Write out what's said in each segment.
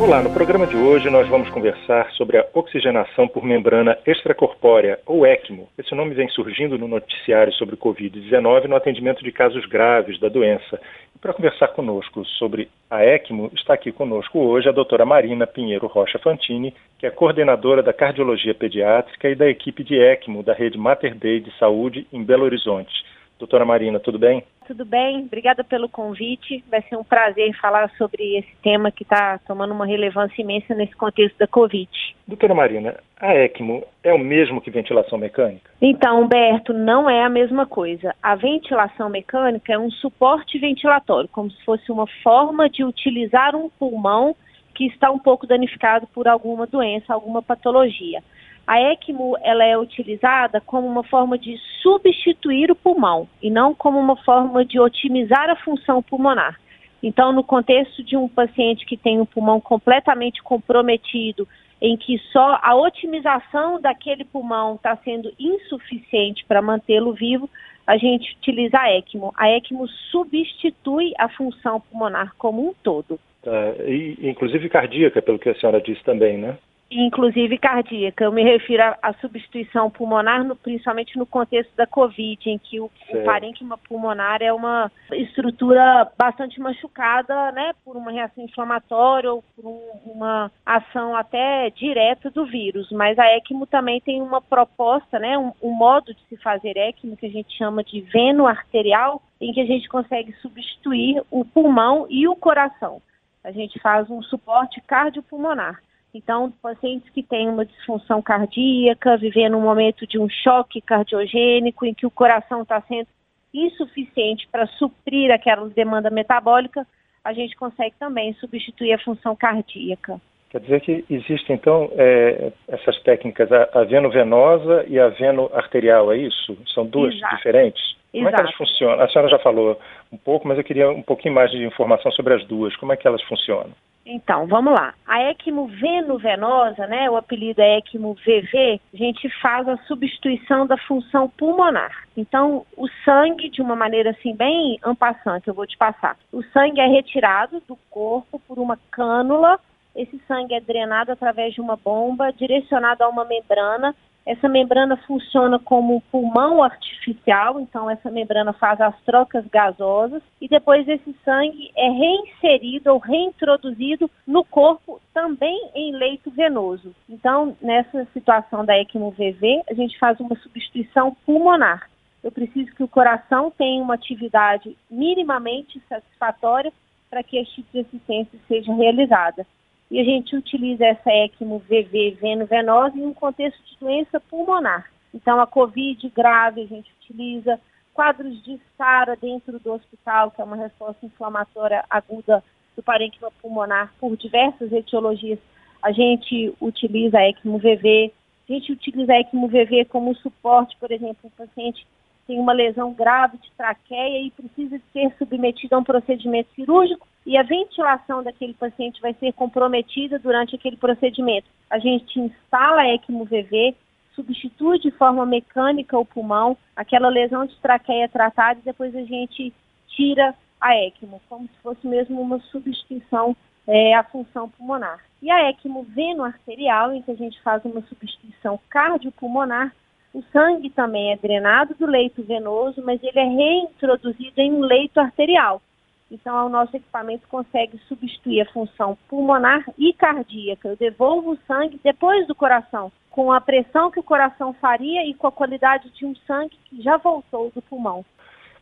Olá, no programa de hoje nós vamos conversar sobre a oxigenação por membrana extracorpórea, ou ECMO. Esse nome vem surgindo no noticiário sobre o Covid-19 no atendimento de casos graves da doença. E para conversar conosco sobre a ECMO, está aqui conosco hoje a doutora Marina Pinheiro Rocha Fantini, que é coordenadora da cardiologia pediátrica e da equipe de ECMO da rede Mater Dei de Saúde em Belo Horizonte. Doutora Marina, tudo bem? Tudo bem, obrigada pelo convite. Vai ser um prazer falar sobre esse tema que está tomando uma relevância imensa nesse contexto da Covid. Doutora Marina, a ECMO é o mesmo que ventilação mecânica? Então, Humberto, não é a mesma coisa. A ventilação mecânica é um suporte ventilatório, como se fosse uma forma de utilizar um pulmão que está um pouco danificado por alguma doença, alguma patologia. A ECMO ela é utilizada como uma forma de substituir o pulmão e não como uma forma de otimizar a função pulmonar. Então, no contexto de um paciente que tem um pulmão completamente comprometido, em que só a otimização daquele pulmão está sendo insuficiente para mantê-lo vivo, a gente utiliza a ECMO. A ECMO substitui a função pulmonar como um todo. Tá, e, inclusive cardíaca, pelo que a senhora disse também, né? Inclusive cardíaca. Eu me refiro à, substituição pulmonar, no, principalmente no contexto da Covid, em que o, o parênquima pulmonar é uma estrutura bastante machucada, né, por uma reação inflamatória ou por um, uma ação até direta do vírus. Mas a ECMO também tem uma proposta, né, um, um modo de se fazer ECMO que a gente chama de veno arterial, em que a gente consegue substituir o pulmão e o coração. A gente faz um suporte cardiopulmonar. Então, pacientes que têm uma disfunção cardíaca, vivendo um momento de um choque cardiogênico, em que o coração está sendo insuficiente para suprir aquela demanda metabólica, a gente consegue também substituir a função cardíaca. Quer dizer que existem, então, é, essas técnicas, a, a veno-venosa e a veno-arterial, é isso? São duas Exato. diferentes? Como Exato. é que elas funcionam? A senhora já falou um pouco, mas eu queria um pouquinho mais de informação sobre as duas. Como é que elas funcionam? Então, vamos lá. A ECMO veno-venosa, né, o apelido é ECMO VV, a gente faz a substituição da função pulmonar. Então, o sangue, de uma maneira assim bem ampassante, eu vou te passar. O sangue é retirado do corpo por uma cânula, esse sangue é drenado através de uma bomba, direcionado a uma membrana essa membrana funciona como pulmão artificial, então essa membrana faz as trocas gasosas e depois esse sangue é reinserido ou reintroduzido no corpo também em leito venoso. Então, nessa situação da ECMO-VV, a gente faz uma substituição pulmonar. Eu preciso que o coração tenha uma atividade minimamente satisfatória para que este tipo de assistência seja realizada e a gente utiliza essa ECMO VV veno-venosa em um contexto de doença pulmonar. Então, a COVID grave a gente utiliza, quadros de SARA dentro do hospital, que é uma resposta inflamatória aguda do parênquima pulmonar por diversas etiologias, a gente utiliza a ECMO VV. A gente utiliza a ECMO VV como suporte, por exemplo, um paciente tem uma lesão grave de traqueia e precisa ser submetido a um procedimento cirúrgico e a ventilação daquele paciente vai ser comprometida durante aquele procedimento. A gente instala a ECMO VV, substitui de forma mecânica o pulmão, aquela lesão de traqueia tratada e depois a gente tira a ECMO, como se fosse mesmo uma substituição é, à função pulmonar. E a ECMO veno-arterial, em que a gente faz uma substituição cardiopulmonar, o sangue também é drenado do leito venoso, mas ele é reintroduzido em um leito arterial. Então, o nosso equipamento consegue substituir a função pulmonar e cardíaca. Eu devolvo o sangue depois do coração, com a pressão que o coração faria e com a qualidade de um sangue que já voltou do pulmão.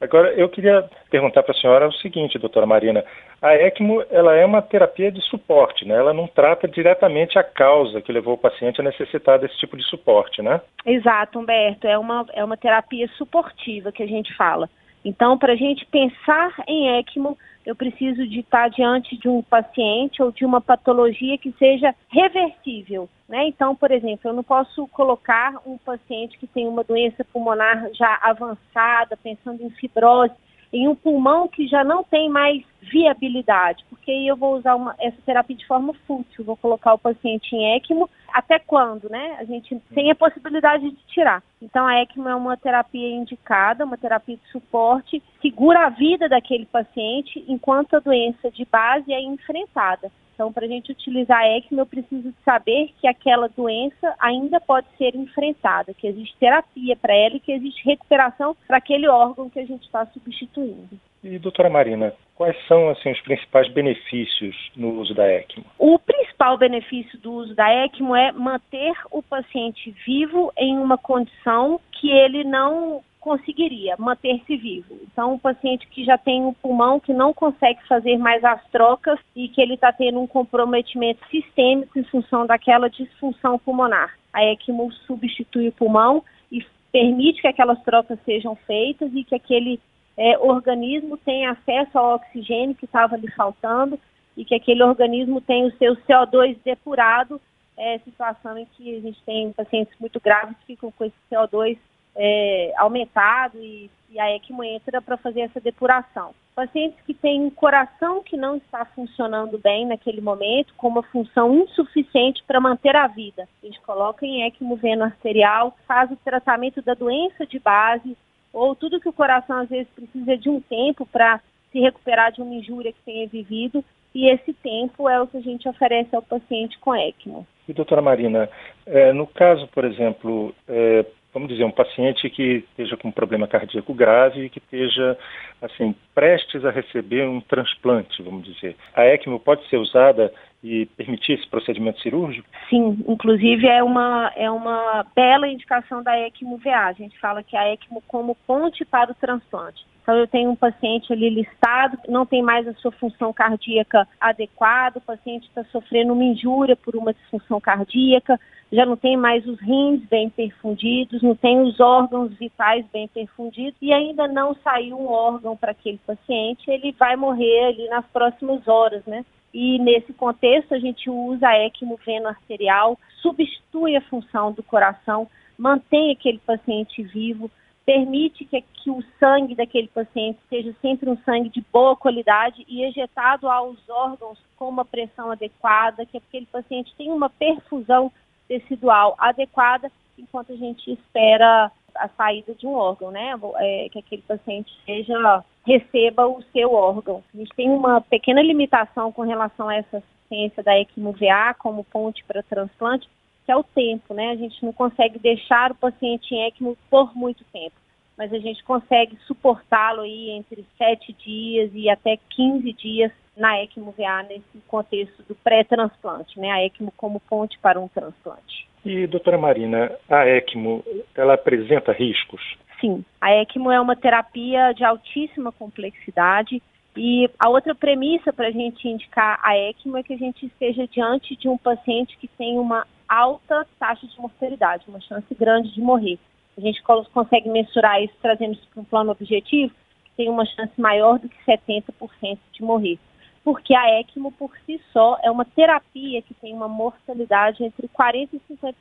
Agora, eu queria perguntar para a senhora o seguinte, doutora Marina. A ECMO ela é uma terapia de suporte, né? Ela não trata diretamente a causa que levou o paciente a necessitar desse tipo de suporte, né? Exato, Humberto. É uma, é uma terapia suportiva que a gente fala. Então, para a gente pensar em ECMO, eu preciso de estar diante de um paciente ou de uma patologia que seja reversível. Né? Então, por exemplo, eu não posso colocar um paciente que tem uma doença pulmonar já avançada, pensando em fibrose, em um pulmão que já não tem mais viabilidade, porque eu vou usar uma, essa terapia de forma fútil, vou colocar o paciente em ECMO, até quando, né? A gente tem a possibilidade de tirar. Então a ECMO é uma terapia indicada, uma terapia de suporte, segura a vida daquele paciente enquanto a doença de base é enfrentada. Então, para a gente utilizar a ECMO, eu preciso saber que aquela doença ainda pode ser enfrentada, que existe terapia para ela e que existe recuperação para aquele órgão que a gente está substituindo. E, doutora Marina, quais são assim, os principais benefícios no uso da ECMO? O principal benefício do uso da ECMO é manter o paciente vivo em uma condição que ele não conseguiria manter-se vivo. Então, um paciente que já tem um pulmão que não consegue fazer mais as trocas e que ele está tendo um comprometimento sistêmico em função daquela disfunção pulmonar. A ECMO substitui o pulmão e permite que aquelas trocas sejam feitas e que aquele é, organismo tenha acesso ao oxigênio que estava lhe faltando e que aquele organismo tenha o seu CO2 depurado, é, situação em que a gente tem pacientes muito graves que ficam com esse CO2 é, aumentado e, e a ECMO entra para fazer essa depuração. Pacientes que têm um coração que não está funcionando bem naquele momento, com uma função insuficiente para manter a vida. A gente coloca em ECMO veno arterial, faz o tratamento da doença de base, ou tudo que o coração às vezes precisa de um tempo para se recuperar de uma injúria que tenha vivido, e esse tempo é o que a gente oferece ao paciente com ECMO. E doutora Marina, é, no caso, por exemplo, é, vamos dizer, um paciente que esteja com um problema cardíaco grave e que esteja, assim, prestes a receber um transplante, vamos dizer. A ECMO pode ser usada e permitir esse procedimento cirúrgico? Sim, inclusive é uma, é uma bela indicação da ECMO-VA. A gente fala que a ECMO como ponte para o transplante. Então, eu tenho um paciente ali listado, não tem mais a sua função cardíaca adequada, o paciente está sofrendo uma injúria por uma disfunção cardíaca, já não tem mais os rins bem perfundidos, não tem os órgãos vitais bem perfundidos e ainda não saiu um órgão para aquele paciente, ele vai morrer ali nas próximas horas, né? E nesse contexto a gente usa a ECMO veno arterial, substitui a função do coração, mantém aquele paciente vivo, permite que, que, o sangue daquele paciente seja sempre um sangue de boa qualidade e ejetado aos órgãos com uma pressão adequada, que aquele paciente tenha uma perfusão tecidual adequada enquanto a gente espera a saída de um órgão, né? É, que aquele paciente seja receba o seu órgão. A gente tem uma pequena limitação com relação a essa assistência da ECMO-VA como ponte para transplante, que é o tempo, né? A gente não consegue deixar o paciente em ECMO por muito tempo, mas a gente consegue suportá-lo aí entre sete dias e até 15 dias na ECMO-VA nesse contexto do pré-transplante, né? A ECMO como ponte para um transplante. E, doutora Marina, a ECMO, ela apresenta riscos? Sim, a ECMO é uma terapia de altíssima complexidade e a outra premissa para a gente indicar a ECMO é que a gente esteja diante de um paciente que tem uma alta taxa de mortalidade, uma chance grande de morrer. A gente consegue mensurar isso trazendo isso para um plano objetivo, que tem uma chance maior do que 70% de morrer porque a ECMO por si só é uma terapia que tem uma mortalidade entre 40% e 50%.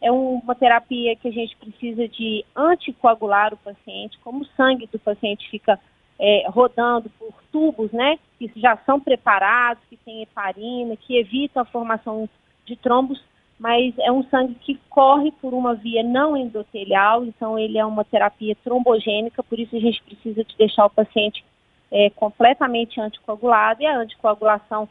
É uma terapia que a gente precisa de anticoagular o paciente, como o sangue do paciente fica é, rodando por tubos, né, que já são preparados, que tem heparina, que evitam a formação de trombos, mas é um sangue que corre por uma via não endotelial, então ele é uma terapia trombogênica, por isso a gente precisa de deixar o paciente é, completamente anticoagulado e a anticoagulação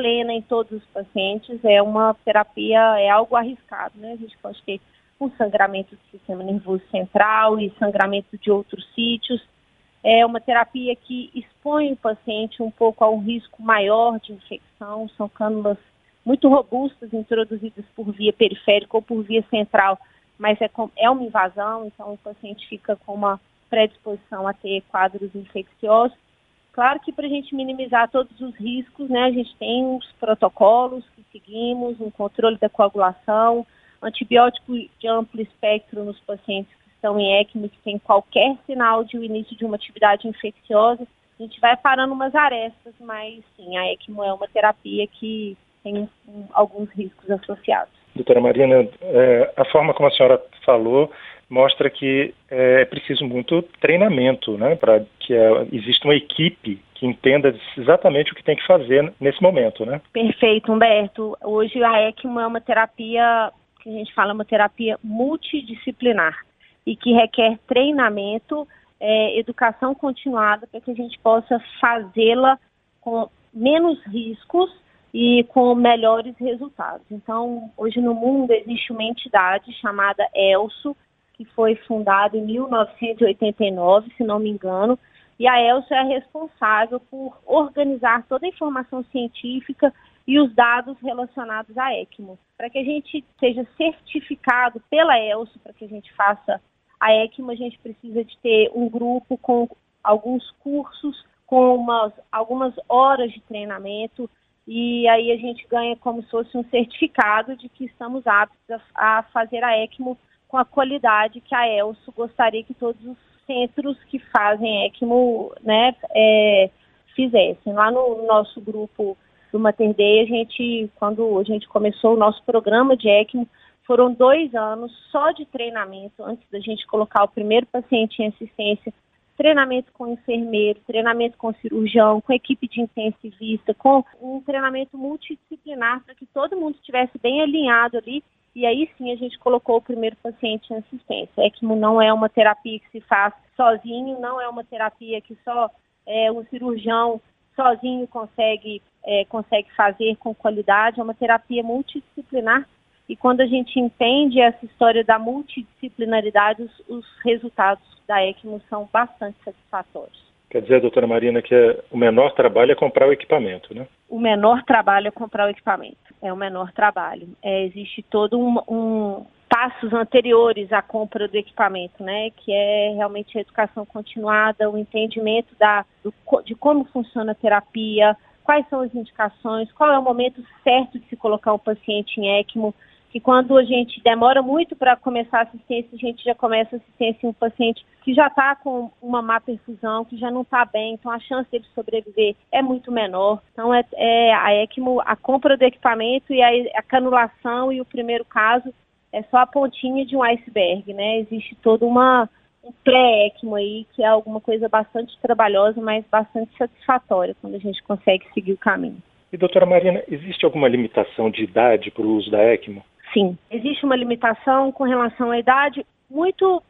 plena em todos os pacientes é uma terapia, é algo arriscado, né? A gente pode ter um sangramento do sistema nervoso central e sangramento de outros sítios. É uma terapia que expõe o paciente um pouco a um risco maior de infecção, são cânulas muito robustas introduzidas por via periférica ou por via central, mas é, com, é uma invasão, então o paciente fica com uma predisposição a ter quadros infecciosos. Claro que para a gente minimizar todos os riscos, né, a gente tem os protocolos que seguimos, um controle da coagulação, antibiótico de amplo espectro nos pacientes que estão em ECMO, que tem qualquer sinal de início de uma atividade infecciosa. A gente vai parando umas arestas, mas sim, a ECMO é uma terapia que tem alguns riscos associados. Doutora Marina, é, a forma como a senhora falou mostra que é preciso muito treinamento, né, para que é, exista uma equipe que entenda exatamente o que tem que fazer nesse momento, né? Perfeito, Humberto. Hoje a ECMO é uma terapia que a gente fala uma terapia multidisciplinar e que requer treinamento, é, educação continuada para que a gente possa fazê-la com menos riscos e com melhores resultados. Então, hoje no mundo existe uma entidade chamada ELSO, que foi fundada em 1989, se não me engano, e a ELSO é responsável por organizar toda a informação científica e os dados relacionados à ECMO. Para que a gente seja certificado pela ELSO, para que a gente faça a ECMO, a gente precisa de ter um grupo com alguns cursos, com umas, algumas horas de treinamento, e aí a gente ganha como se fosse um certificado de que estamos aptos a, a fazer a ECMO com a qualidade que a ELSO gostaria que todos os centros que fazem ECMO né, é, fizessem. Lá no nosso grupo do Mater a gente, quando a gente começou o nosso programa de ECMO, foram dois anos só de treinamento antes da gente colocar o primeiro paciente em assistência, treinamento com enfermeiro, treinamento com cirurgião, com equipe de intensivista, com um treinamento multidisciplinar para que todo mundo estivesse bem alinhado ali. E aí sim a gente colocou o primeiro paciente em assistência. ECMO não é uma terapia que se faz sozinho, não é uma terapia que só é, cirurgião sozinho consegue, é, consegue fazer com qualidade, é uma terapia multidisciplinar e quando a gente entende essa história da multidisciplinaridade, os, os resultados da ECMO são bastante satisfatórios. Quer dizer, doutora Marina, que é, o menor trabalho é comprar o equipamento, né? O menor trabalho é comprar o equipamento. É o menor trabalho. É, existe todo um, um passos anteriores à compra do equipamento, né? Que é realmente a educação continuada, o entendimento da, do, de como funciona a terapia, quais são as indicações, qual é o momento certo de se colocar o paciente em ECMO, que quando a gente demora muito para começar a assistência, a gente já começa a assistência em um paciente que já está com uma má perfusão, que já não está bem, então a chance dele sobreviver é muito menor. Então é, é a ECMO, a compra do equipamento e a, a canulação e o primeiro caso é só a pontinha de um iceberg, né? Existe toda uma um pré-ECMO aí, que é alguma coisa bastante trabalhosa, mas bastante satisfatória quando a gente consegue seguir o caminho. E doutora Marina, existe alguma limitação de idade para o uso da ECMO? Sim, existe uma limitação com relação à idade muito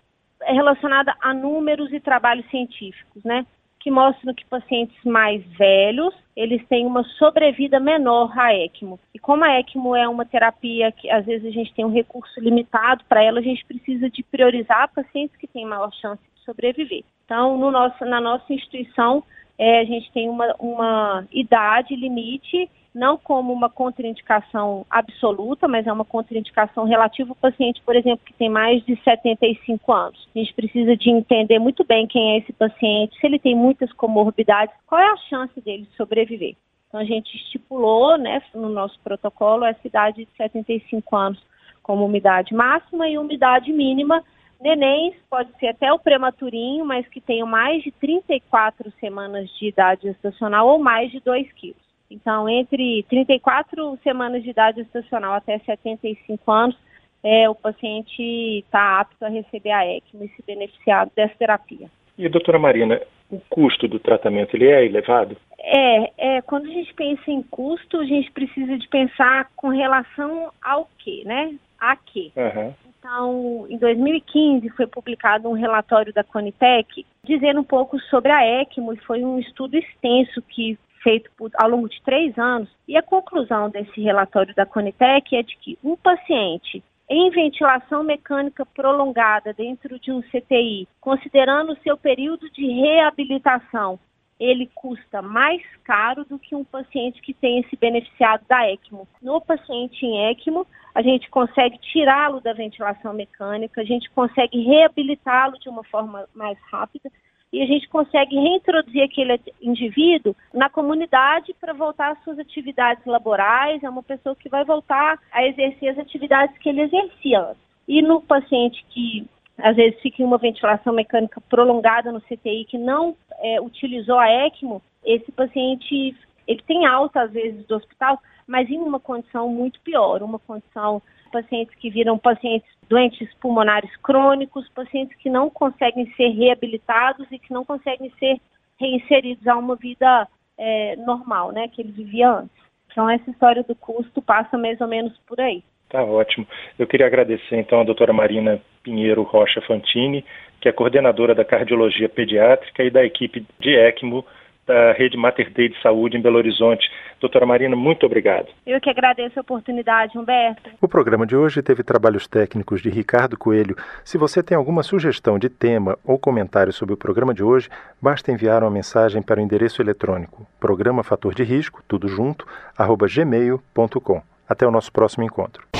relacionada a números e trabalhos científicos, né? Que mostram que pacientes mais velhos, eles têm uma sobrevida menor à ECMO. E como a ECMO é uma terapia que às vezes a gente tem um recurso limitado para ela, a gente precisa de priorizar pacientes que têm maior chance de sobreviver. Então, no nosso, na nossa instituição, é, a gente tem uma, uma idade limite não como uma contraindicação absoluta, mas é uma contraindicação relativa ao paciente, por exemplo, que tem mais de 75 anos. A gente precisa de entender muito bem quem é esse paciente, se ele tem muitas comorbidades, qual é a chance dele sobreviver. Então a gente estipulou, né, no nosso protocolo essa idade de 75 anos como umidade máxima e umidade mínima. Nenéns pode ser até o prematurinho, mas que tenham mais de 34 semanas de idade gestacional ou mais de 2 quilos. Então, entre 34 semanas de idade estacional até 75 anos, é, o paciente está apto a receber a ECMO e se beneficiar dessa terapia. E, doutora Marina, o custo do tratamento ele é elevado? É, é, quando a gente pensa em custo, a gente precisa de pensar com relação ao quê, né? A quê? Uhum. Então, em 2015 foi publicado um relatório da Conitec dizendo um pouco sobre a ECMO e foi um estudo extenso que feito por, ao longo de três anos, e a conclusão desse relatório da Conitec é de que um paciente em ventilação mecânica prolongada dentro de um CTI, considerando o seu período de reabilitação, ele custa mais caro do que um paciente que tenha se beneficiado da ECMO. No paciente em ECMO, a gente consegue tirá-lo da ventilação mecânica, a gente consegue reabilitá-lo de uma forma mais rápida e a gente consegue reintroduzir aquele indivíduo na comunidade para voltar às suas atividades laborais, é uma pessoa que vai voltar a exercer as atividades que ele exercia. E no paciente que às vezes fica em uma ventilação mecânica prolongada no CTI que não é, utilizou a ECMO, esse paciente ele tem alta às vezes do hospital, mas em uma condição muito pior, uma condição pacientes que viram pacientes doentes pulmonares crônicos, pacientes que não conseguem ser reabilitados e que não conseguem ser reinseridos a uma vida é, normal, né, que ele vivia antes. Então essa história do custo passa mais ou menos por aí. Tá ótimo. Eu queria agradecer então a doutora Marina Pinheiro Rocha Fantini, que é coordenadora da cardiologia pediátrica e da equipe de ECMO da Rede Mater Dei de Saúde em Belo Horizonte. Doutora Marina, muito obrigado. Eu que agradeço a oportunidade, Humberto. O programa de hoje teve trabalhos técnicos de Ricardo Coelho. Se você tem alguma sugestão de tema ou comentário sobre o programa de hoje, basta enviar uma mensagem para o endereço eletrônico programa fator de risco, tudo junto, arroba gmail.com. Até o nosso próximo encontro.